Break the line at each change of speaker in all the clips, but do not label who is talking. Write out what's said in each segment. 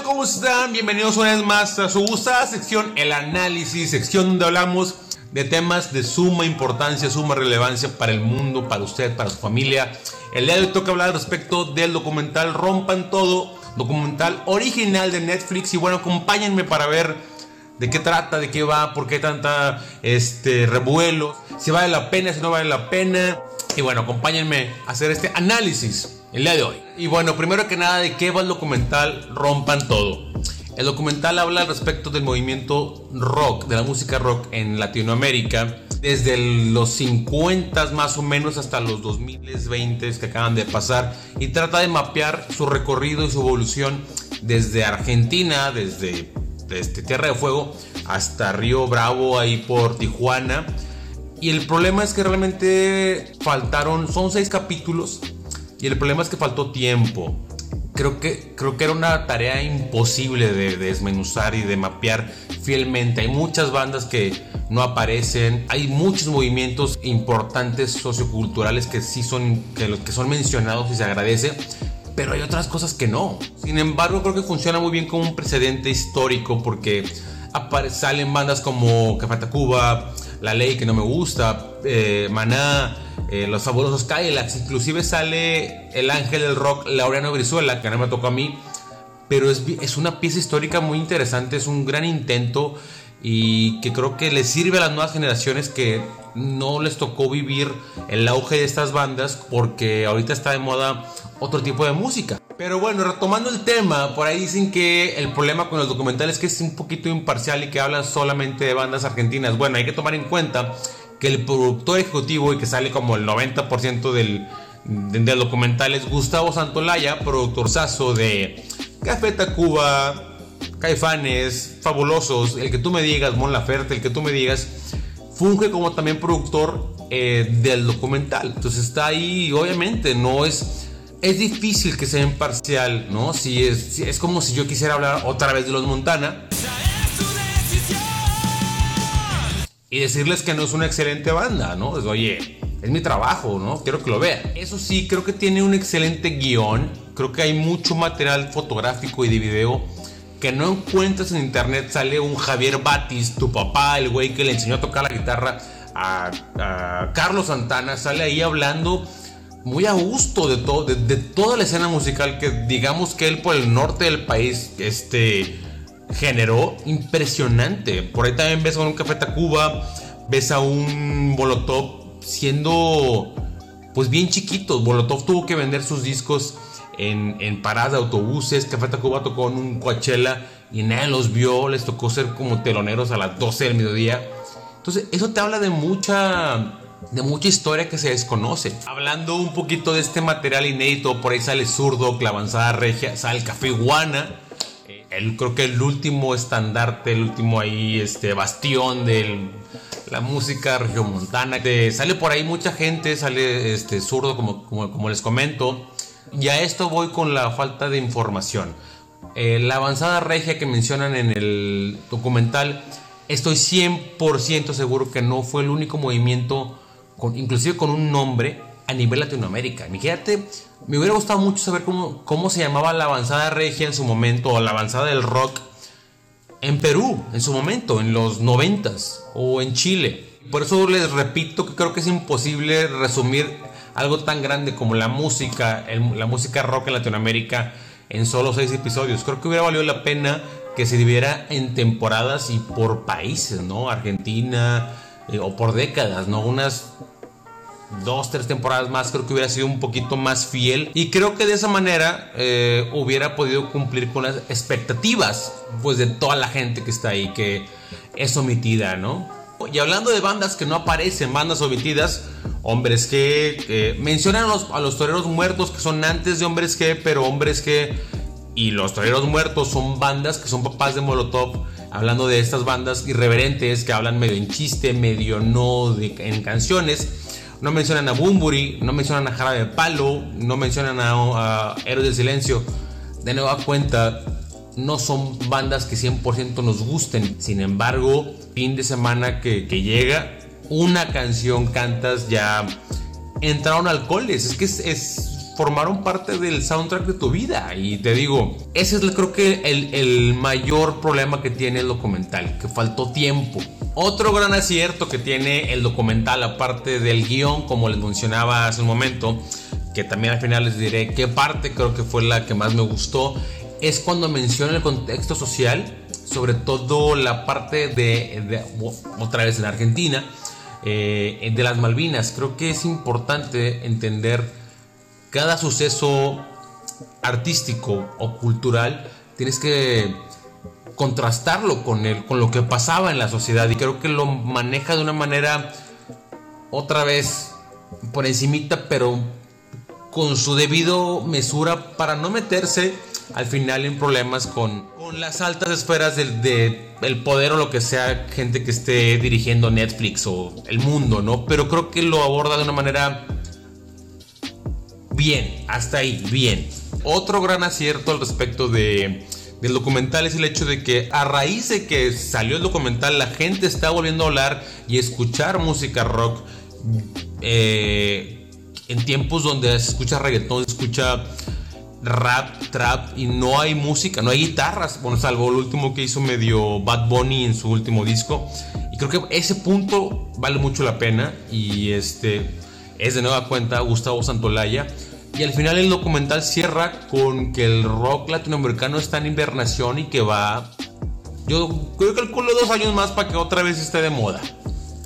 tal? ¿Cómo están? Bienvenidos una vez más a su gustada sección, el análisis, sección donde hablamos de temas de suma importancia, suma relevancia para el mundo, para usted, para su familia. El día de hoy toca hablar respecto del documental Rompan Todo, documental original de Netflix. Y bueno, acompáñenme para ver de qué trata, de qué va, por qué tanta este, revuelo, si vale la pena, si no vale la pena. Y bueno, acompáñenme a hacer este análisis el día de hoy. Y bueno, primero que nada, ¿de qué va el documental Rompan Todo? El documental habla respecto del movimiento rock, de la música rock en Latinoamérica, desde los 50 más o menos hasta los 2020 que acaban de pasar, y trata de mapear su recorrido y su evolución desde Argentina, desde, desde Tierra de Fuego, hasta Río Bravo, ahí por Tijuana. Y el problema es que realmente faltaron, son seis capítulos, y el problema es que faltó tiempo. Creo que, creo que era una tarea imposible de, desmenuzar y de mapear fielmente. Hay muchas bandas que no aparecen, hay muchos movimientos importantes socioculturales que sí son, que, que son mencionados y se agradece, pero hay otras cosas que no. Sin embargo, creo que funciona muy bien como un precedente histórico porque salen bandas como Café Tacuba, La Ley que no me gusta, eh, Maná, eh, los fabulosos Cadillacs. Inclusive sale el ángel del rock Laureano Brizuela, que no me tocó a mí. Pero es, es una pieza histórica muy interesante, es un gran intento y que creo que le sirve a las nuevas generaciones que no les tocó vivir el auge de estas bandas porque ahorita está de moda otro tipo de música. Pero bueno, retomando el tema, por ahí dicen que el problema con los documentales es que es un poquito imparcial y que hablan solamente de bandas argentinas. Bueno, hay que tomar en cuenta que el productor ejecutivo y que sale como el 90% del, del documental es Gustavo Santolaya, productor sazo de Café Tacuba, Caifanes, Fabulosos, el que tú me digas, Mon Laferte, el que tú me digas, funge como también productor eh, del documental. Entonces está ahí, obviamente, no es... Es difícil que sea imparcial, ¿no? Si es, es como si yo quisiera hablar otra vez de los Montana y decirles que no es una excelente banda, ¿no? Oye, es mi trabajo, ¿no? Quiero que lo vean. Eso sí, creo que tiene un excelente guion. Creo que hay mucho material fotográfico y de video que no encuentras en internet. Sale un Javier Batis, tu papá, el güey que le enseñó a tocar la guitarra a, Carlos Santana. Sale ahí hablando muy a gusto de, todo, de, de toda la escena musical que digamos que él por el norte del país, este generó impresionante. Por ahí también ves a un Café Tacuba, ves a un Bolotov siendo pues bien chiquitos. Bolotov tuvo que vender sus discos en, en paradas de autobuses. Café Tacuba tocó en un Coachella y nadie los vio. Les tocó ser como teloneros a las 12 del mediodía. Entonces, eso te habla de mucha de mucha historia que se desconoce. Hablando un poquito de este material inédito, por ahí sale Zurdo, la avanzada regia, sale Café Iguana el, creo que el último estandarte, el último ahí, este, bastión de la música regiomontana. sale por ahí mucha gente, sale este, zurdo, como, como, les comento. Y a esto voy con la falta de información. Eh, la avanzada regia que mencionan en el documental, estoy 100% seguro que no fue el único movimiento, con, inclusive con un nombre, a nivel Latinoamérica. Fíjate, me hubiera gustado mucho saber cómo, cómo se llamaba la avanzada regia en su momento, o la avanzada del rock en Perú, en su momento, en los noventas, o en Chile. Por eso les repito que creo que es imposible resumir algo tan grande como la música, la música rock en Latinoamérica en solo seis episodios. Creo que hubiera valido la pena que se dividiera en temporadas y por países, ¿no? Argentina, eh, o por décadas, ¿no? Unas dos, tres temporadas más, creo que hubiera sido un poquito más fiel y creo que de esa manera eh, hubiera podido cumplir con las expectativas pues de toda la gente que está ahí, que es omitida, ¿no? Y hablando de bandas que no aparecen, bandas omitidas, hombres que mencionan a los, a los toreros muertos que son antes de hombres que, pero hombres que y los toreros muertos son bandas que son papás de Molotov hablando de estas bandas irreverentes que hablan medio en chiste, medio no en canciones no mencionan a Bumburi, no mencionan a Jarabe Palo, no mencionan a, Héroes del Silencio. De nueva cuenta, no son bandas que 100% nos gusten. Sin embargo, fin de semana que, llega, una canción cantas ya entraron alcoholes. Es que es, formaron parte del soundtrack de tu vida. Y te digo, ese es creo que el, el mayor problema que tiene el documental, que faltó tiempo. Otro gran acierto que tiene el documental, aparte del guion, como les mencionaba hace un momento, que también al final les diré qué parte creo que fue la que más me gustó, es cuando menciona el contexto social, sobre todo la parte de, otra vez en Argentina, eh, de las Malvinas. Creo que es importante entender cada suceso artístico o cultural, tienes que contrastarlo con, el, con lo que pasaba en la sociedad y creo que lo maneja de una manera otra vez por encimita pero con su debido mesura para no meterse al final en problemas con, con las altas esferas del de, el poder o lo que sea gente que esté dirigiendo Netflix o el mundo, ¿no? Pero creo que lo aborda de una manera bien, hasta ahí, bien. Otro gran acierto al respecto de, del documental es el hecho de que a raíz de que salió el documental la gente está volviendo a hablar y escuchar música rock. Eh, en tiempos donde se escucha reggaetón, se escucha rap, trap y no hay música, no hay guitarras, bueno, salvo el último que hizo medio Bad Bunny en su último disco. Y creo que ese punto vale mucho la pena y este es de nueva cuenta Gustavo Santolaya. Y al final el documental cierra con que el rock latinoamericano está en invernación y que va, yo que calculo dos años más para que otra vez esté de moda.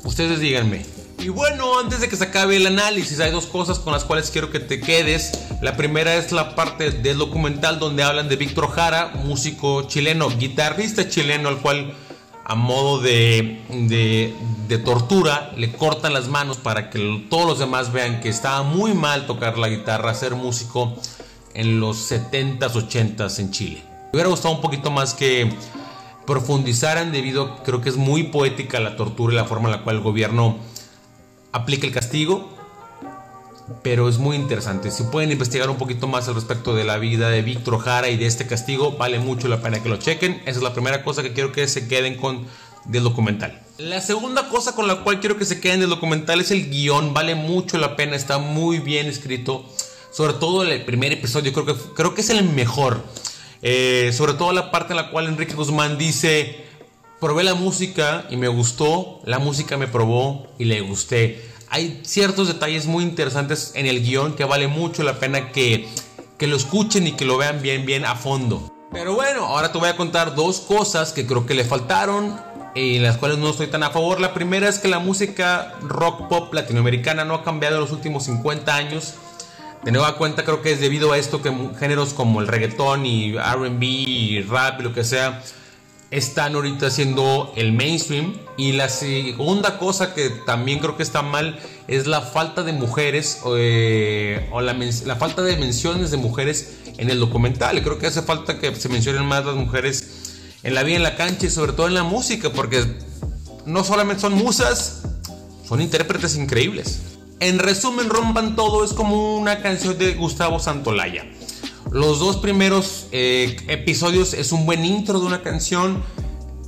Ustedes díganme. Y bueno, antes de que se acabe el análisis, hay dos cosas con las cuales quiero que te quedes. La primera es la parte del documental donde hablan de Víctor Jara, músico chileno, guitarrista chileno, al cual a modo de, de, tortura le cortan las manos para que todos los demás vean que estaba muy mal tocar la guitarra, ser músico en los 70s, 80s en Chile. Me hubiera gustado un poquito más que profundizaran debido, creo que es muy poética la tortura y la forma en la cual el gobierno aplica el castigo, pero es muy interesante. Si pueden investigar un poquito más al respecto de la vida de Víctor Jara y de este castigo, vale mucho la pena que lo chequen. Esa es la primera cosa que quiero que se queden con del documental. La segunda cosa con la cual quiero que se queden del documental es el guion. Vale mucho la pena, está muy bien escrito. Sobre todo el primer episodio, creo que, creo que es el mejor. Eh, sobre todo la parte en la cual Enrique Guzmán dice, probé la música y me gustó, la música me probó y le gusté. Hay ciertos detalles muy interesantes en el guion que vale mucho la pena que, que lo escuchen y que lo vean bien, bien a fondo. Pero bueno, ahora te voy a contar dos cosas que creo que le faltaron y las cuales no estoy tan a favor. La primera es que la música rock pop latinoamericana no ha cambiado en los últimos 50 años. De nueva cuenta creo que es debido a esto que géneros como el reggaetón y RB y rap y lo que sea están ahorita haciendo el mainstream. Y la segunda cosa que también creo que está mal es la falta de mujeres eh, o la, la, falta de menciones de mujeres en el documental. Creo que hace falta que se mencionen más las mujeres en la vida, en la cancha y sobre todo en la música, porque no solamente son musas, son intérpretes increíbles. En resumen, Rompan Todo es como una canción de Gustavo Santolaya. Los dos primeros eh, episodios es un buen intro de una canción.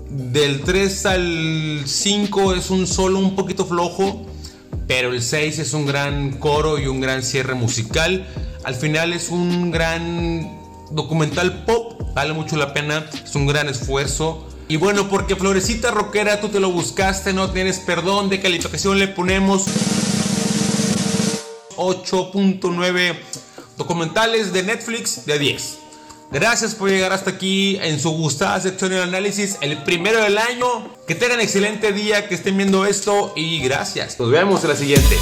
Del 3 al 5 es un solo un poquito flojo. Pero el 6 es un gran coro y un gran cierre musical. Al final es un gran documental pop. Vale mucho la pena. Es un gran esfuerzo. Y bueno, porque Florecita Rockera, tú te lo buscaste, no tienes perdón. De calificación le ponemos 8.9 documentales de Netflix de 10. Gracias por llegar hasta aquí en su gustada sección de análisis, el primero del año. Que tengan excelente día, que estén viendo esto y gracias. Nos vemos en la siguiente.